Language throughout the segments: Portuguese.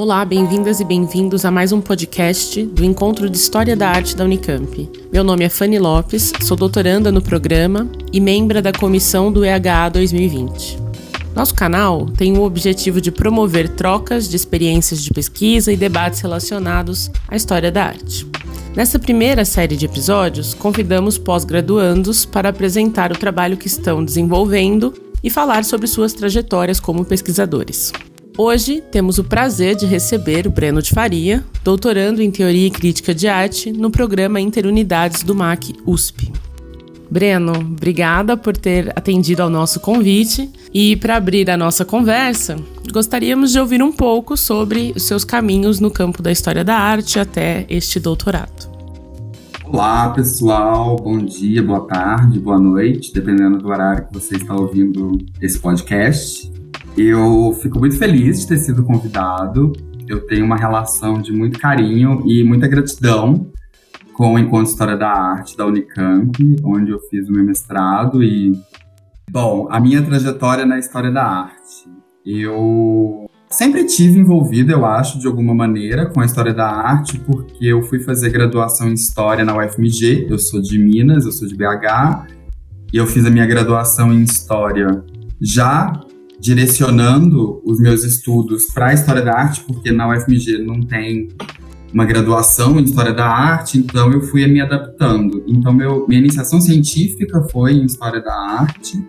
Olá, bem-vindas e bem-vindos a mais um podcast do Encontro de História da Arte da Unicamp. Meu nome é Fanny Lopes, sou doutoranda no programa e membra da comissão do EHA 2020. Nosso canal tem o objetivo de promover trocas de experiências de pesquisa e debates relacionados à história da arte. Nessa primeira série de episódios, convidamos pós-graduandos para apresentar o trabalho que estão desenvolvendo e falar sobre suas trajetórias como pesquisadores. Hoje temos o prazer de receber o Breno de Faria, doutorando em Teoria e Crítica de Arte no programa Interunidades do MAC USP. Breno, obrigada por ter atendido ao nosso convite e para abrir a nossa conversa, gostaríamos de ouvir um pouco sobre os seus caminhos no campo da história da arte até este doutorado. Olá, pessoal. Bom dia, boa tarde, boa noite, dependendo do horário que você está ouvindo esse podcast. Eu fico muito feliz de ter sido convidado. Eu tenho uma relação de muito carinho e muita gratidão com o Encontro História da Arte da Unicamp, onde eu fiz o meu mestrado e bom, a minha trajetória na história da arte. Eu sempre tive envolvido, eu acho, de alguma maneira com a história da arte, porque eu fui fazer graduação em história na UFMG. Eu sou de Minas, eu sou de BH, e eu fiz a minha graduação em história já direcionando os meus estudos para a história da arte, porque na UFMG não tem uma graduação em história da arte, então eu fui me adaptando. Então meu, minha iniciação científica foi em história da arte.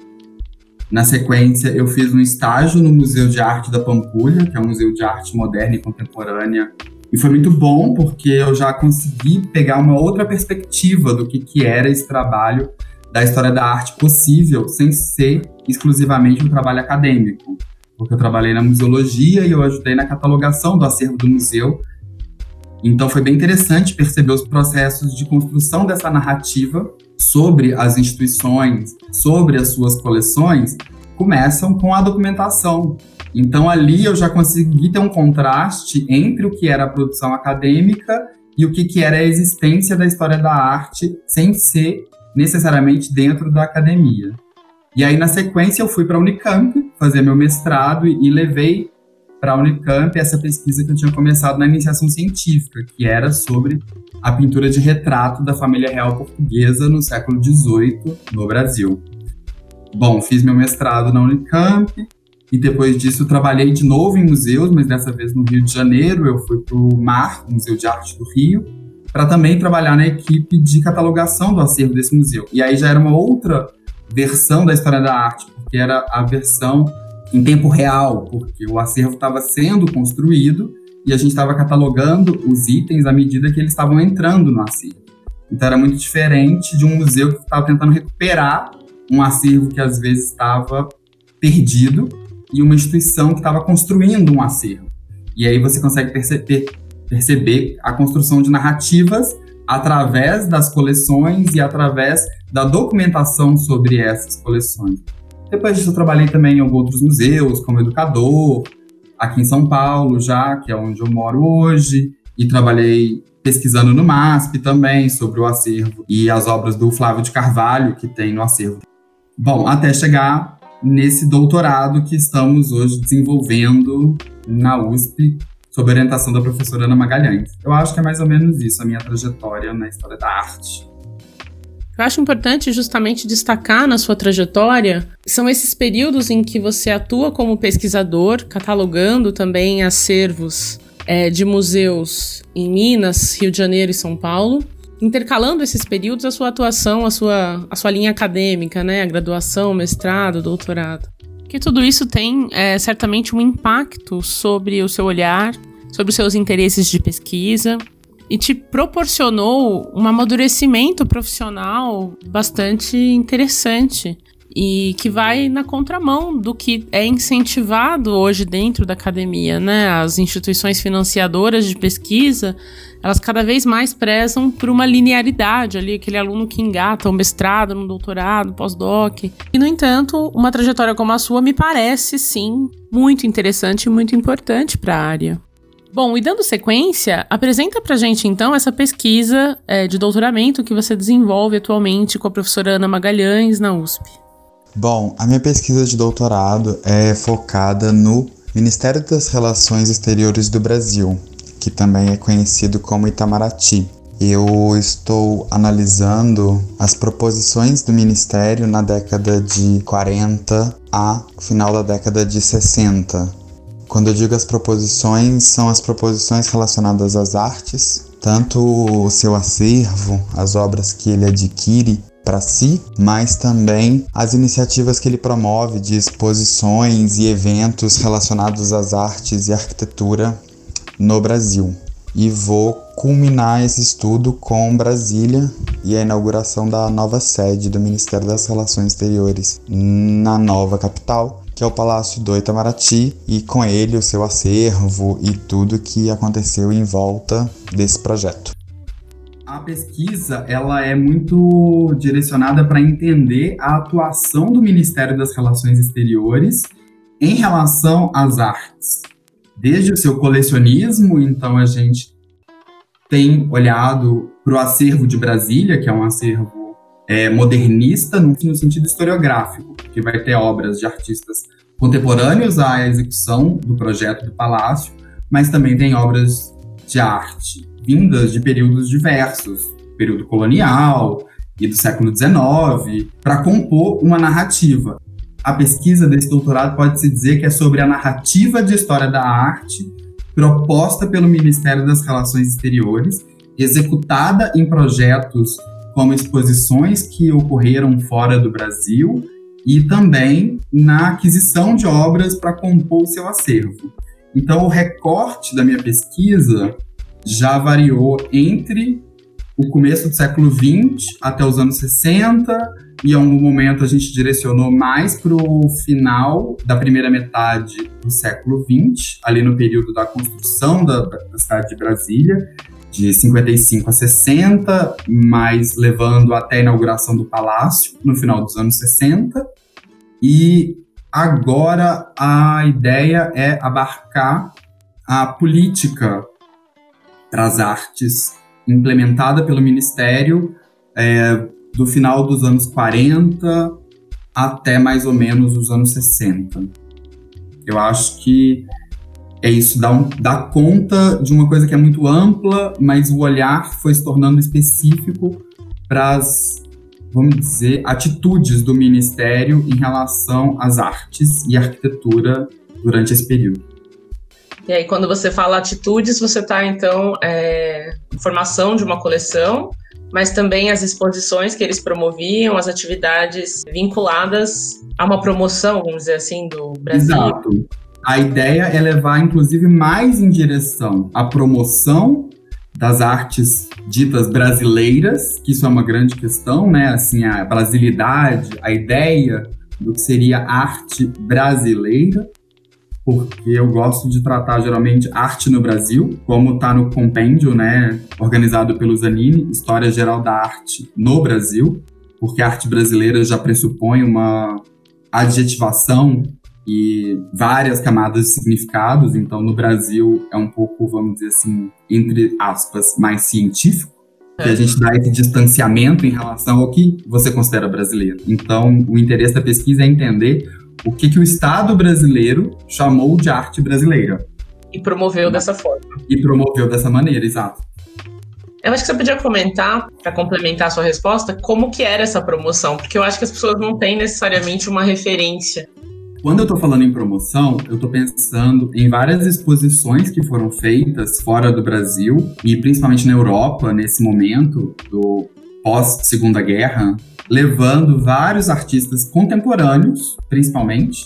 Na sequência, eu fiz um estágio no Museu de Arte da Pampulha, que é um museu de arte moderna e contemporânea. E foi muito bom porque eu já consegui pegar uma outra perspectiva do que, que era esse trabalho da história da arte possível sem ser exclusivamente um trabalho acadêmico. Porque eu trabalhei na museologia e eu ajudei na catalogação do acervo do museu. Então foi bem interessante perceber os processos de construção dessa narrativa sobre as instituições, sobre as suas coleções, começam com a documentação. Então ali eu já consegui ter um contraste entre o que era a produção acadêmica e o que, que era a existência da história da arte sem ser necessariamente dentro da academia. E aí, na sequência, eu fui para a Unicamp fazer meu mestrado e, e levei para a Unicamp essa pesquisa que eu tinha começado na iniciação científica, que era sobre a pintura de retrato da família real portuguesa no século XVIII no Brasil. Bom, fiz meu mestrado na Unicamp e depois disso trabalhei de novo em museus, mas dessa vez no Rio de Janeiro. Eu fui para o MAR, Museu de Arte do Rio, para também trabalhar na equipe de catalogação do acervo desse museu. E aí já era uma outra versão da história da arte, porque era a versão em tempo real, porque o acervo estava sendo construído e a gente estava catalogando os itens à medida que eles estavam entrando no acervo. Então era muito diferente de um museu que estava tentando recuperar um acervo que às vezes estava perdido e uma instituição que estava construindo um acervo. E aí você consegue perceber, perceber a construção de narrativas através das coleções e através da documentação sobre essas coleções. Depois disso, eu trabalhei também em outros museus, como educador, aqui em São Paulo, já, que é onde eu moro hoje, e trabalhei pesquisando no MASP também sobre o acervo e as obras do Flávio de Carvalho que tem no acervo. Bom, até chegar nesse doutorado que estamos hoje desenvolvendo na USP sob orientação da professora Ana Magalhães. Eu acho que é mais ou menos isso a minha trajetória na história da arte. Eu acho importante justamente destacar na sua trajetória são esses períodos em que você atua como pesquisador, catalogando também acervos é, de museus em Minas, Rio de Janeiro e São Paulo, intercalando esses períodos a sua atuação, a sua, a sua linha acadêmica, né, a graduação, mestrado, doutorado que tudo isso tem é, certamente um impacto sobre o seu olhar, sobre os seus interesses de pesquisa e te proporcionou um amadurecimento profissional bastante interessante e que vai na contramão do que é incentivado hoje dentro da academia, né? As instituições financiadoras de pesquisa, elas cada vez mais prezam por uma linearidade ali, aquele aluno que engata um mestrado, um doutorado, pós-doc. E no entanto, uma trajetória como a sua me parece sim muito interessante e muito importante para a área. Bom, e dando sequência, apresenta pra gente então essa pesquisa é, de doutoramento que você desenvolve atualmente com a professora Ana Magalhães na USP. Bom, a minha pesquisa de doutorado é focada no Ministério das Relações Exteriores do Brasil, que também é conhecido como Itamaraty. Eu estou analisando as proposições do Ministério na década de 40 a final da década de 60. Quando eu digo as proposições, são as proposições relacionadas às artes, tanto o seu acervo, as obras que ele adquire para si, mas também as iniciativas que ele promove de exposições e eventos relacionados às artes e arquitetura no Brasil. E vou culminar esse estudo com Brasília e a inauguração da nova sede do Ministério das Relações Exteriores na nova capital, que é o Palácio do Itamaraty, e com ele o seu acervo e tudo que aconteceu em volta desse projeto a pesquisa ela é muito direcionada para entender a atuação do Ministério das Relações Exteriores em relação às artes. Desde o seu colecionismo, então a gente tem olhado para o acervo de Brasília, que é um acervo é, modernista no, no sentido historiográfico, que vai ter obras de artistas contemporâneos à execução do projeto do palácio, mas também tem obras de arte vindas de períodos diversos, período colonial e do século XIX, para compor uma narrativa. A pesquisa desse doutorado pode-se dizer que é sobre a narrativa de história da arte proposta pelo Ministério das Relações Exteriores, executada em projetos como exposições que ocorreram fora do Brasil e também na aquisição de obras para compor o seu acervo. Então, o recorte da minha pesquisa já variou entre o começo do século XX até os anos 60, e em algum momento a gente direcionou mais para o final da primeira metade do século XX, ali no período da construção da, da cidade de Brasília, de 55 a 60, mas levando até a inauguração do palácio no final dos anos 60. E agora a ideia é abarcar a política para as artes, implementada pelo Ministério é, do final dos anos 40 até mais ou menos os anos 60. Eu acho que é isso, dá, um, dá conta de uma coisa que é muito ampla, mas o olhar foi se tornando específico para as, vamos dizer, atitudes do Ministério em relação às artes e arquitetura durante esse período. E aí, quando você fala atitudes, você está, então, é, formação de uma coleção, mas também as exposições que eles promoviam, as atividades vinculadas a uma promoção, vamos dizer assim, do Brasil. Exato. A ideia é levar, inclusive, mais em direção à promoção das artes ditas brasileiras, que isso é uma grande questão, né? Assim, a brasilidade, a ideia do que seria arte brasileira, porque eu gosto de tratar geralmente arte no Brasil, como está no compêndio, né, organizado pelo Zanini, História Geral da Arte no Brasil, porque a arte brasileira já pressupõe uma adjetivação e várias camadas de significados, então no Brasil é um pouco, vamos dizer assim, entre aspas, mais científico, que a gente dá esse distanciamento em relação ao que você considera brasileiro. Então, o interesse da pesquisa é entender o que, que o Estado brasileiro chamou de arte brasileira. E promoveu dessa forma. E promoveu dessa maneira, exato. Eu acho que você podia comentar, para complementar a sua resposta, como que era essa promoção, porque eu acho que as pessoas não têm necessariamente uma referência. Quando eu estou falando em promoção, eu estou pensando em várias exposições que foram feitas fora do Brasil e principalmente na Europa nesse momento do pós Segunda Guerra, levando vários artistas contemporâneos, principalmente,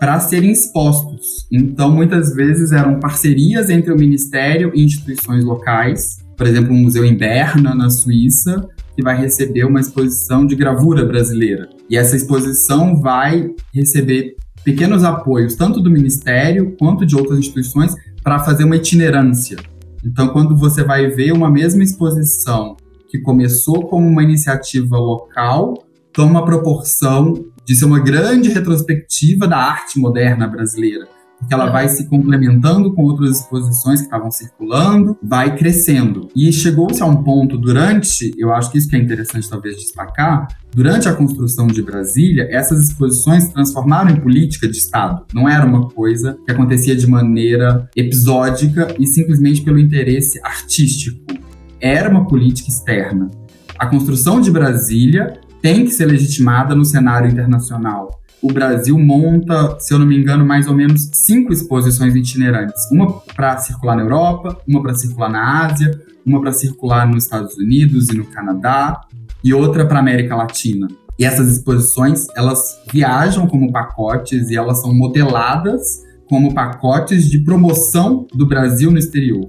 para serem expostos. Então, muitas vezes eram parcerias entre o ministério e instituições locais, por exemplo, um museu em Berna, na Suíça, que vai receber uma exposição de gravura brasileira. E essa exposição vai receber pequenos apoios, tanto do ministério quanto de outras instituições, para fazer uma itinerância. Então, quando você vai ver uma mesma exposição que começou como uma iniciativa local, toma proporção de ser uma grande retrospectiva da arte moderna brasileira. porque ela vai se complementando com outras exposições que estavam circulando, vai crescendo. E chegou-se a um ponto durante, eu acho que isso que é interessante talvez destacar, durante a construção de Brasília, essas exposições se transformaram em política de Estado. Não era uma coisa que acontecia de maneira episódica e simplesmente pelo interesse artístico. Era uma política externa. A construção de Brasília tem que ser legitimada no cenário internacional o Brasil monta, se eu não me engano, mais ou menos cinco exposições itinerantes. Uma para circular na Europa, uma para circular na Ásia, uma para circular nos Estados Unidos e no Canadá, e outra para América Latina. E essas exposições, elas viajam como pacotes e elas são modeladas como pacotes de promoção do Brasil no exterior.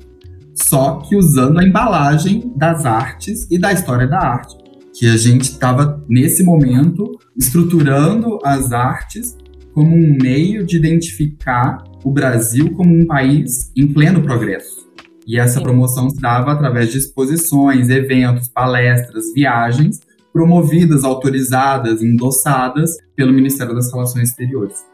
Só que usando a embalagem das artes e da história da arte que a gente estava, nesse momento, estruturando as artes como um meio de identificar o Brasil como um país em pleno progresso. E essa promoção se dava através de exposições, eventos, palestras, viagens, promovidas, autorizadas, endossadas pelo Ministério das Relações Exteriores.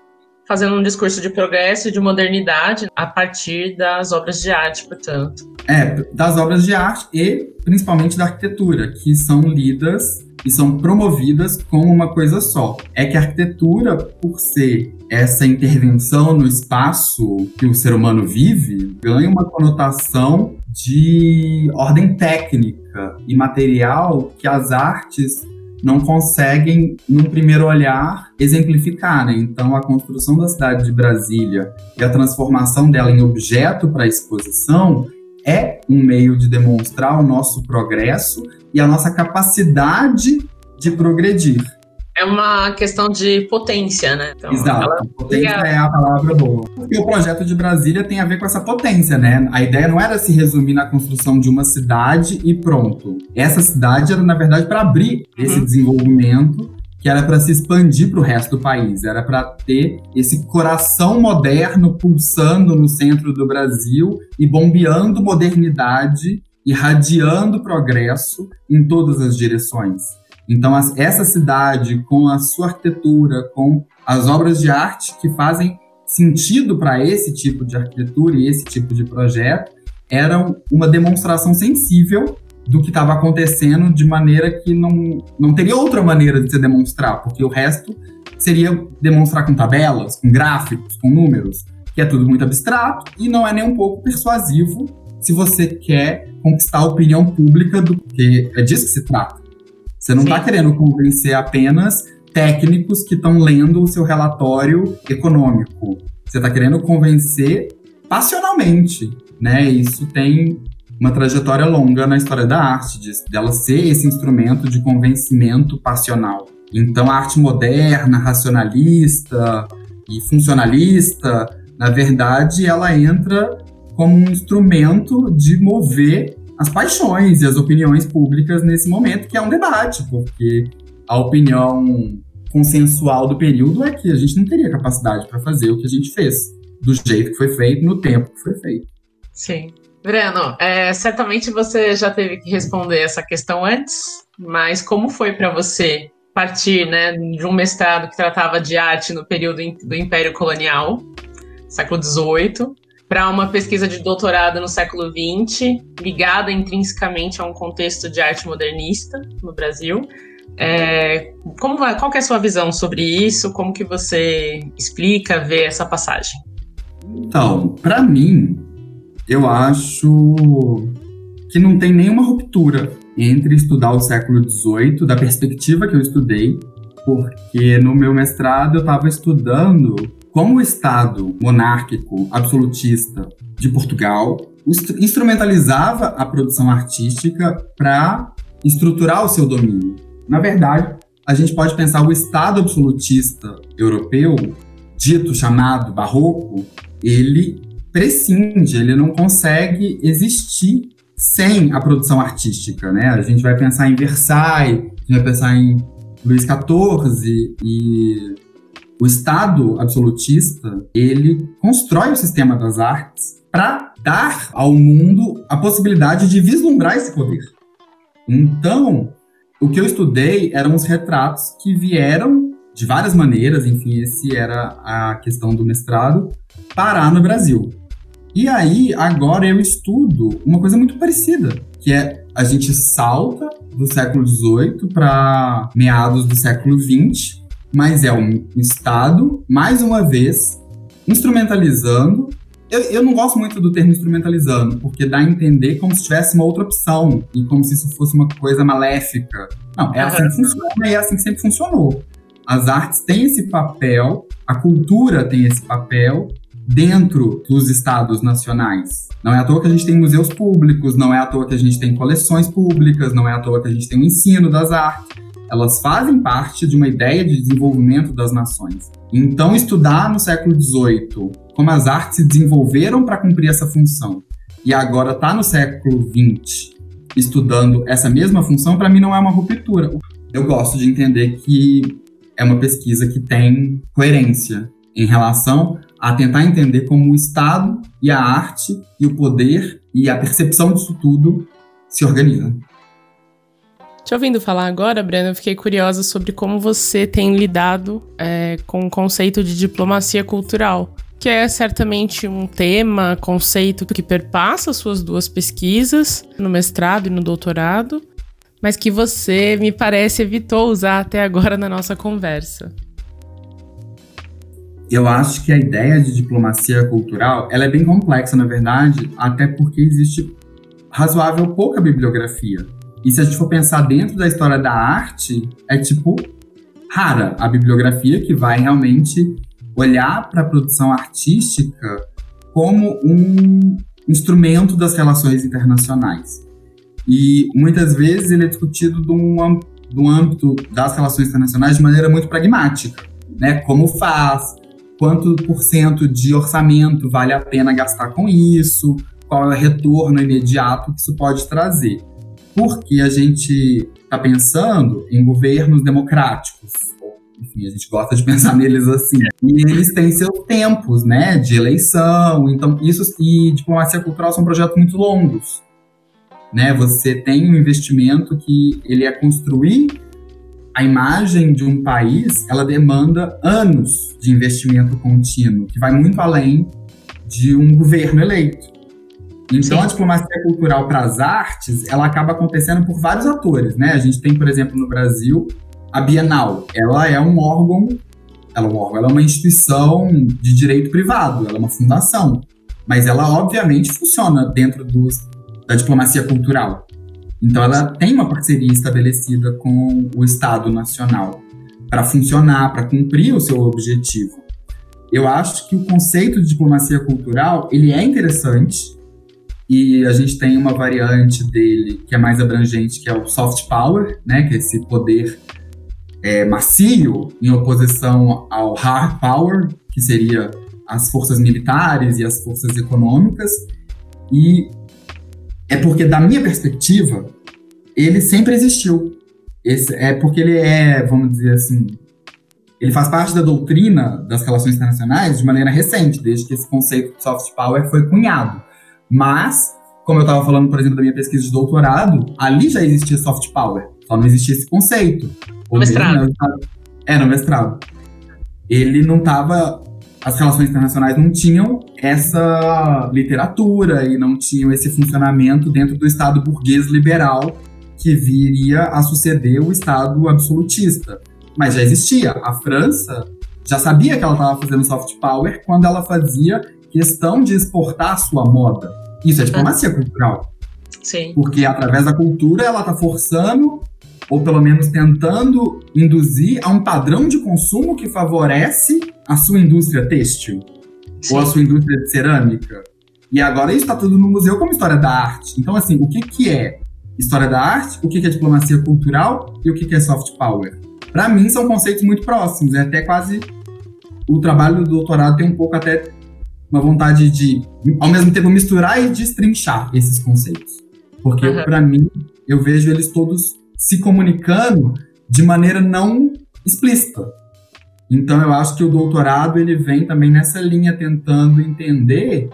Fazendo um discurso de progresso e de modernidade a partir das obras de arte, portanto. É, das obras de arte e principalmente da arquitetura, que são lidas e são promovidas como uma coisa só. É que a arquitetura, por ser essa intervenção no espaço que o ser humano vive, ganha uma conotação de ordem técnica e material que as artes não conseguem, num primeiro olhar, exemplificar. Né? Então, a construção da cidade de Brasília e a transformação dela em objeto para exposição é um meio de demonstrar o nosso progresso e a nossa capacidade de progredir. É uma questão de potência, né? Então, Exato, potência é a palavra boa. Porque o projeto de Brasília tem a ver com essa potência, né? A ideia não era se resumir na construção de uma cidade e pronto. Essa cidade era, na verdade, para abrir uhum. esse desenvolvimento que era para se expandir para o resto do país, era para ter esse coração moderno pulsando no centro do Brasil e bombeando modernidade, irradiando progresso em todas as direções. Então, essa cidade, com a sua arquitetura, com as obras de arte que fazem sentido para esse tipo de arquitetura e esse tipo de projeto, eram uma demonstração sensível do que estava acontecendo de maneira que não, não teria outra maneira de se demonstrar, porque o resto seria demonstrar com tabelas, com gráficos, com números, que é tudo muito abstrato e não é nem um pouco persuasivo se você quer conquistar a opinião pública do que é disso que se trata. Você não está querendo convencer apenas técnicos que estão lendo o seu relatório econômico. Você está querendo convencer passionalmente, né? Isso tem uma trajetória longa na história da arte, de, dela ser esse instrumento de convencimento passional. Então, a arte moderna, racionalista e funcionalista, na verdade, ela entra como um instrumento de mover as paixões e as opiniões públicas nesse momento, que é um debate, porque a opinião consensual do período é que a gente não teria capacidade para fazer o que a gente fez, do jeito que foi feito, no tempo que foi feito. Sim. Breno, é, certamente você já teve que responder essa questão antes, mas como foi para você partir né, de um mestrado que tratava de arte no período do Império Colonial, século XVIII, para uma pesquisa de doutorado no século XX, ligada intrinsecamente a um contexto de arte modernista no Brasil. É, como, qual é a sua visão sobre isso? Como que você explica, vê essa passagem? Então, para mim, eu acho que não tem nenhuma ruptura entre estudar o século XVIII, da perspectiva que eu estudei, porque no meu mestrado eu estava estudando como o Estado monárquico absolutista de Portugal instrumentalizava a produção artística para estruturar o seu domínio. Na verdade, a gente pode pensar o Estado absolutista europeu, dito chamado barroco, ele prescinde, ele não consegue existir sem a produção artística, né? A gente vai pensar em Versailles, a gente vai pensar em Luís XIV e o Estado absolutista, ele constrói o sistema das artes para dar ao mundo a possibilidade de vislumbrar esse poder. Então, o que eu estudei eram os retratos que vieram de várias maneiras, enfim, esse era a questão do mestrado, parar no Brasil. E aí, agora eu estudo uma coisa muito parecida, que é a gente salta do século XVIII para meados do século XX, mas é um Estado, mais uma vez, instrumentalizando. Eu, eu não gosto muito do termo instrumentalizando, porque dá a entender como se tivesse uma outra opção e como se isso fosse uma coisa maléfica. Não, é assim que funciona e é assim que sempre funcionou. As artes têm esse papel, a cultura tem esse papel dentro dos estados nacionais. Não é à toa que a gente tem museus públicos, não é à toa que a gente tem coleções públicas, não é à toa que a gente tem o ensino das artes. Elas fazem parte de uma ideia de desenvolvimento das nações. Então, estudar no século XVIII como as artes se desenvolveram para cumprir essa função e agora está no século XX estudando essa mesma função, para mim não é uma ruptura. Eu gosto de entender que é uma pesquisa que tem coerência em relação a tentar entender como o Estado e a arte e o poder e a percepção disso tudo se organizam. Te ouvindo falar agora, Breno, eu fiquei curiosa sobre como você tem lidado é, com o conceito de diplomacia cultural, que é certamente um tema, conceito que perpassa suas duas pesquisas, no mestrado e no doutorado, mas que você, me parece, evitou usar até agora na nossa conversa. Eu acho que a ideia de diplomacia cultural ela é bem complexa, na verdade, até porque existe razoável pouca bibliografia. E se a gente for pensar dentro da história da arte, é tipo rara a bibliografia que vai realmente olhar para a produção artística como um instrumento das relações internacionais. E muitas vezes ele é discutido no âmbito das relações internacionais de maneira muito pragmática, né? Como faz, quanto por cento de orçamento vale a pena gastar com isso, qual é o retorno imediato que isso pode trazer. Porque a gente está pensando em governos democráticos, enfim, a gente gosta de pensar neles assim. E eles têm seus tempos, né, de eleição. Então, isso e diplomacia cultural são projetos muito longos né? Você tem um investimento que ele é construir a imagem de um país, ela demanda anos de investimento contínuo, que vai muito além de um governo eleito. Então, Sim. a diplomacia cultural para as artes, ela acaba acontecendo por vários atores, né? A gente tem, por exemplo, no Brasil, a Bienal. Ela é um órgão, ela é um órgão, ela é uma instituição de direito privado, ela é uma fundação. Mas ela, obviamente, funciona dentro dos da diplomacia cultural. Então, ela tem uma parceria estabelecida com o Estado Nacional para funcionar, para cumprir o seu objetivo. Eu acho que o conceito de diplomacia cultural ele é interessante e a gente tem uma variante dele que é mais abrangente, que é o soft power, né, que é esse poder é, macio em oposição ao hard power, que seria as forças militares e as forças econômicas. E é porque, da minha perspectiva, ele sempre existiu. Esse, é porque ele é, vamos dizer assim, ele faz parte da doutrina das relações internacionais de maneira recente, desde que esse conceito de soft power foi cunhado. Mas, como eu estava falando, por exemplo, da minha pesquisa de doutorado, ali já existia soft power, só não existia esse conceito. No mestrado. Mesmo, é, no mestrado. Ele não estava as relações internacionais não tinham essa literatura e não tinham esse funcionamento dentro do Estado burguês liberal que viria a suceder o Estado absolutista. Mas já existia. A França já sabia que ela estava fazendo soft power quando ela fazia questão de exportar a sua moda. Isso é diplomacia cultural. Sim. Porque através da cultura ela está forçando ou pelo menos tentando induzir a um padrão de consumo que favorece a sua indústria têxtil Sim. ou a sua indústria de cerâmica. E agora isso está tudo no museu como história da arte. Então, assim, o que, que é história da arte, o que, que é diplomacia cultural e o que, que é soft power? Para mim, são conceitos muito próximos. É até quase. O trabalho do doutorado tem um pouco até uma vontade de, ao mesmo tempo, misturar e destrinchar esses conceitos. Porque, uhum. para mim, eu vejo eles todos se comunicando de maneira não explícita. Então eu acho que o doutorado ele vem também nessa linha tentando entender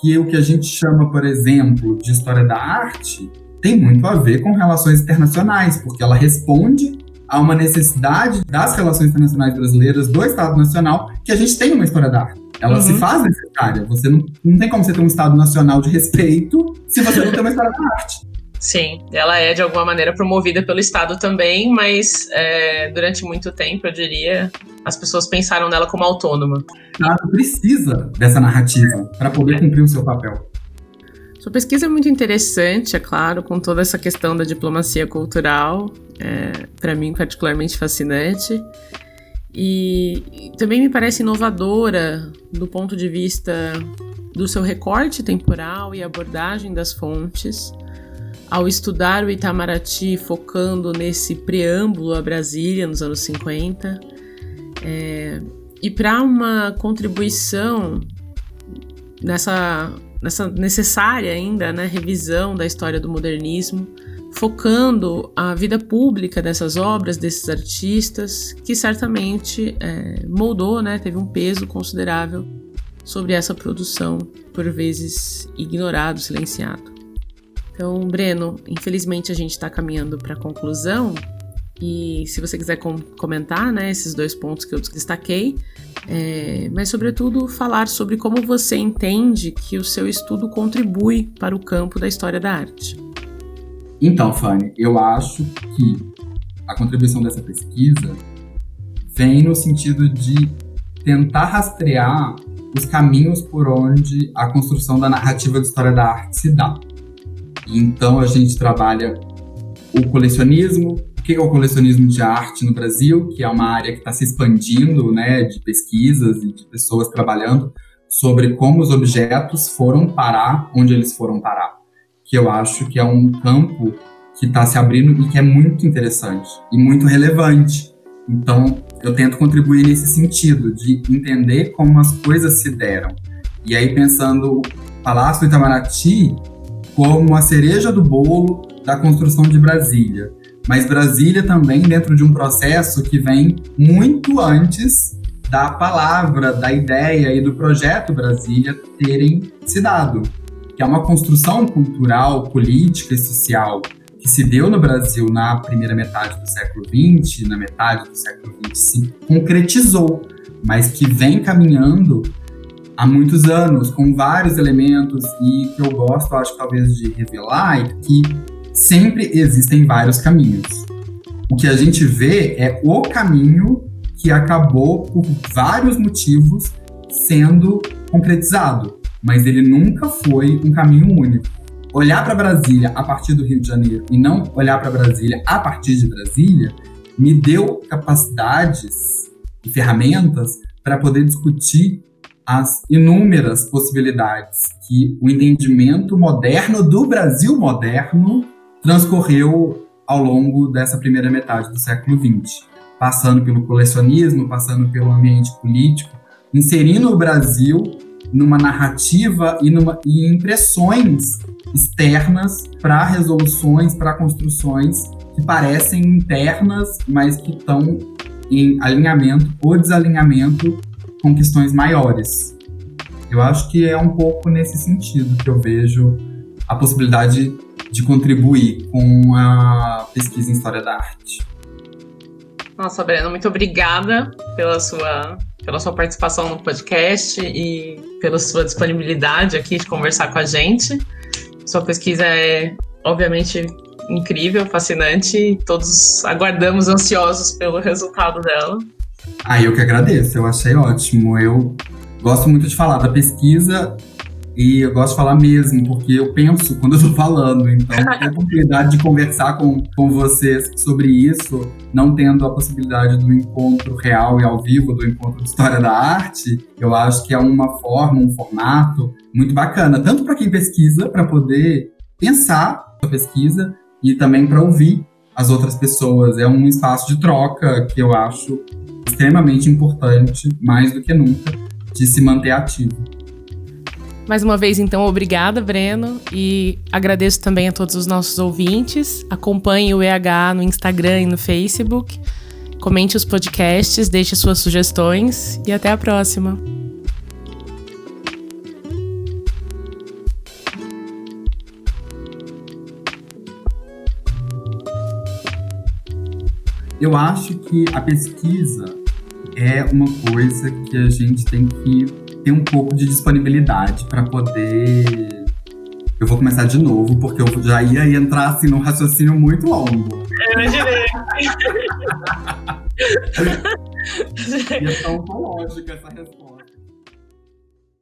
que o que a gente chama, por exemplo, de história da arte tem muito a ver com relações internacionais, porque ela responde há uma necessidade das relações internacionais brasileiras do Estado Nacional que a gente tenha uma história da arte. Ela uhum. se faz necessária. Você não, não tem como você ter um Estado Nacional de respeito se você não tem uma história da arte. Sim, ela é de alguma maneira promovida pelo Estado também, mas é, durante muito tempo, eu diria, as pessoas pensaram nela como autônoma. O Estado precisa dessa narrativa para poder cumprir o seu papel. Sua pesquisa é muito interessante, é claro, com toda essa questão da diplomacia cultural, é, para mim particularmente fascinante. E também me parece inovadora do ponto de vista do seu recorte temporal e abordagem das fontes, ao estudar o Itamaraty focando nesse preâmbulo a Brasília nos anos 50, é, e para uma contribuição nessa, nessa necessária ainda né, revisão da história do modernismo, focando a vida pública dessas obras, desses artistas, que certamente é, moldou, né, teve um peso considerável sobre essa produção, por vezes ignorado, silenciado. Então, Breno, infelizmente a gente está caminhando para a conclusão. E se você quiser com comentar né, esses dois pontos que eu destaquei, é, mas sobretudo falar sobre como você entende que o seu estudo contribui para o campo da história da arte. Então, Fanny, eu acho que a contribuição dessa pesquisa vem no sentido de tentar rastrear os caminhos por onde a construção da narrativa de história da arte se dá. Então a gente trabalha o colecionismo, o que é o colecionismo de arte no Brasil, que é uma área que está se expandindo, né, de pesquisas e de pessoas trabalhando sobre como os objetos foram parar onde eles foram parar, que eu acho que é um campo que está se abrindo e que é muito interessante e muito relevante. Então, eu tento contribuir nesse sentido de entender como as coisas se deram. E aí pensando o Palácio do Itamaraty como a cereja do bolo da construção de Brasília. Mas Brasília também dentro de um processo que vem muito antes da palavra, da ideia e do projeto Brasília terem se dado, que é uma construção cultural, política e social que se deu no Brasil na primeira metade do século XX, na metade do século XX, se concretizou, mas que vem caminhando há muitos anos, com vários elementos, e que eu gosto, acho talvez, de revelar, é que sempre existem vários caminhos. O que a gente vê é o caminho que acabou, por vários motivos, sendo concretizado, mas ele nunca foi um caminho único. Olhar para Brasília a partir do Rio de Janeiro e não olhar para Brasília a partir de Brasília me deu capacidades e ferramentas para poder discutir as inúmeras possibilidades que o entendimento moderno do Brasil moderno transcorreu ao longo dessa primeira metade do século XX, passando pelo colecionismo, passando pelo ambiente político, inserindo o Brasil numa narrativa e, numa, e impressões externas para resoluções, para construções que parecem internas, mas que estão em alinhamento ou desalinhamento com questões maiores. Eu acho que é um pouco nesse sentido que eu vejo a possibilidade de contribuir com a pesquisa em História da Arte. Nossa, Breno, muito obrigada pela sua, pela sua participação no podcast e pela sua disponibilidade aqui de conversar com a gente. Sua pesquisa é, obviamente, incrível, fascinante e todos aguardamos ansiosos pelo resultado dela. Ah, eu que agradeço, eu achei ótimo. Eu gosto muito de falar da pesquisa e eu gosto de falar mesmo, porque eu penso quando eu tô falando. Então, a oportunidade de conversar com, com vocês sobre isso, não tendo a possibilidade do encontro real e ao vivo, do encontro de história da arte, eu acho que é uma forma, um formato muito bacana, tanto para quem pesquisa, para poder pensar a pesquisa e também para ouvir as outras pessoas. É um espaço de troca que eu acho extremamente importante, mais do que nunca, de se manter ativo. Mais uma vez, então, obrigada, Breno, e agradeço também a todos os nossos ouvintes. Acompanhe o EH no Instagram e no Facebook. Comente os podcasts, deixe suas sugestões e até a próxima. eu acho que a pesquisa é uma coisa que a gente tem que ter um pouco de disponibilidade para poder. Eu vou começar de novo, porque eu já ia entrar assim num raciocínio muito longo. Eu imaginei. e é tão lógica essa resposta.